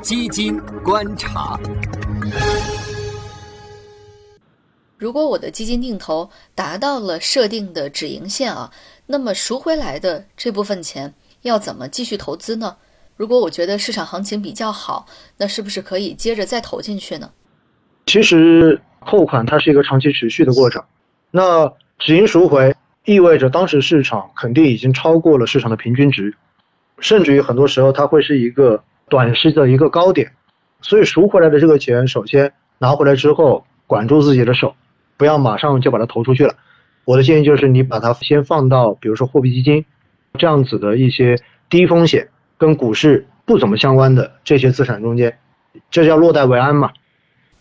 基金观察。如果我的基金定投达到了设定的止盈线啊，那么赎回来的这部分钱要怎么继续投资呢？如果我觉得市场行情比较好，那是不是可以接着再投进去呢？其实扣款它是一个长期持续的过程，那止盈赎回意味着当时市场肯定已经超过了市场的平均值，甚至于很多时候它会是一个短时的一个高点，所以赎回来的这个钱，首先拿回来之后管住自己的手。不要马上就把它投出去了。我的建议就是，你把它先放到，比如说货币基金这样子的一些低风险、跟股市不怎么相关的这些资产中间，这叫落袋为安嘛。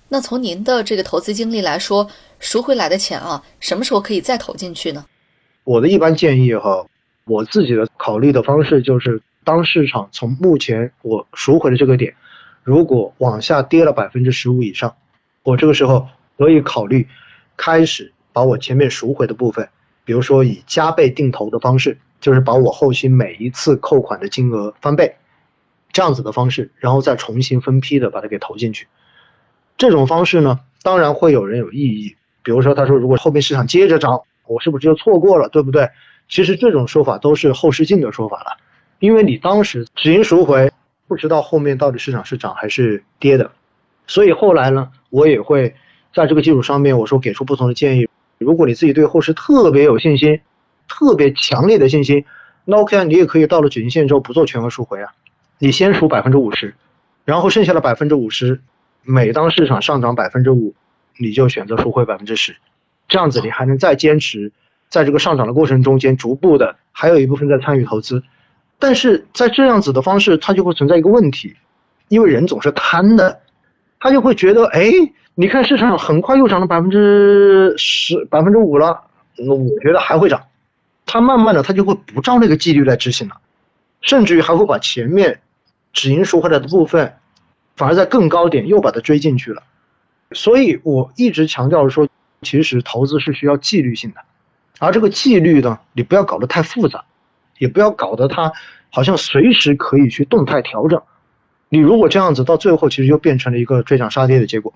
那从您的这个投资经历来说，赎回来的钱啊，什么时候可以再投进去呢？我的一般建议哈，我自己的考虑的方式就是，当市场从目前我赎回的这个点，如果往下跌了百分之十五以上，我这个时候可以考虑。开始把我前面赎回的部分，比如说以加倍定投的方式，就是把我后期每一次扣款的金额翻倍，这样子的方式，然后再重新分批的把它给投进去。这种方式呢，当然会有人有异议，比如说他说如果后面市场接着涨，我是不是就错过了，对不对？其实这种说法都是后视镜的说法了，因为你当时止盈赎回，不知道后面到底市场是涨还是跌的，所以后来呢，我也会。在这个基础上面，我说给出不同的建议。如果你自己对后市特别有信心，特别强烈的信心，那 OK，你也可以到了止盈线之后不做全额赎回啊，你先赎百分之五十，然后剩下的百分之五十，每当市场上涨百分之五，你就选择赎回百分之十，这样子你还能再坚持，在这个上涨的过程中间逐步的还有一部分在参与投资。但是在这样子的方式，它就会存在一个问题，因为人总是贪的，他就会觉得哎。你看市场很快又涨了百分之十、百分之五了，我觉得还会涨。他慢慢的，他就会不照那个纪律来执行了，甚至于还会把前面止盈赎回来的部分，反而在更高点又把它追进去了。所以我一直强调说，其实投资是需要纪律性的，而这个纪律呢，你不要搞得太复杂，也不要搞得它好像随时可以去动态调整。你如果这样子，到最后其实就变成了一个追涨杀跌的结果。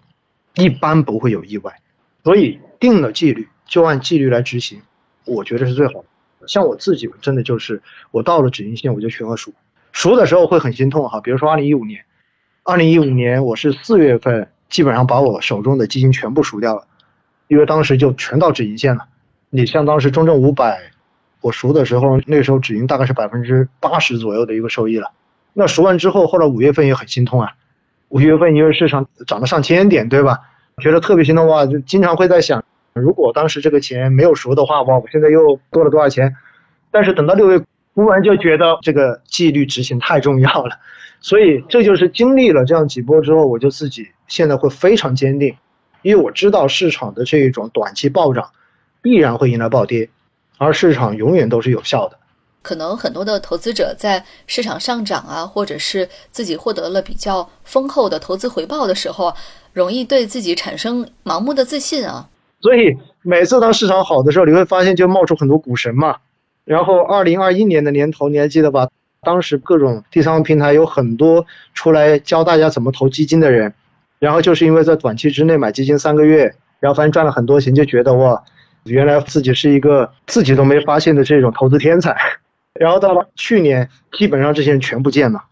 一般不会有意外，所以定了纪律就按纪律来执行，我觉得是最好的。像我自己真的就是，我到了止盈线我就全额赎，赎的时候会很心痛哈。比如说二零一五年，二零一五年我是四月份基本上把我手中的基金全部赎掉了，因为当时就全到止盈线了。你像当时中证五百，我赎的时候那时候止盈大概是百分之八十左右的一个收益了。那赎完之后，后来五月份也很心痛啊。五月份因为市场涨了上千点，对吧？觉得特别心痛哇，就经常会在想，如果当时这个钱没有赎的话，哇，我现在又多了多少钱？但是等到六月，忽然就觉得这个纪律执行太重要了，所以这就是经历了这样几波之后，我就自己现在会非常坚定，因为我知道市场的这一种短期暴涨必然会迎来暴跌，而市场永远都是有效的。可能很多的投资者在市场上涨啊，或者是自己获得了比较丰厚的投资回报的时候，容易对自己产生盲目的自信啊。所以每次当市场好的时候，你会发现就冒出很多股神嘛。然后二零二一年的年头，你还记得吧？当时各种第三方平台有很多出来教大家怎么投基金的人，然后就是因为在短期之内买基金三个月，然后发现赚了很多钱，就觉得哇，原来自己是一个自己都没发现的这种投资天才。然后到了去年，基本上这些人全不见了。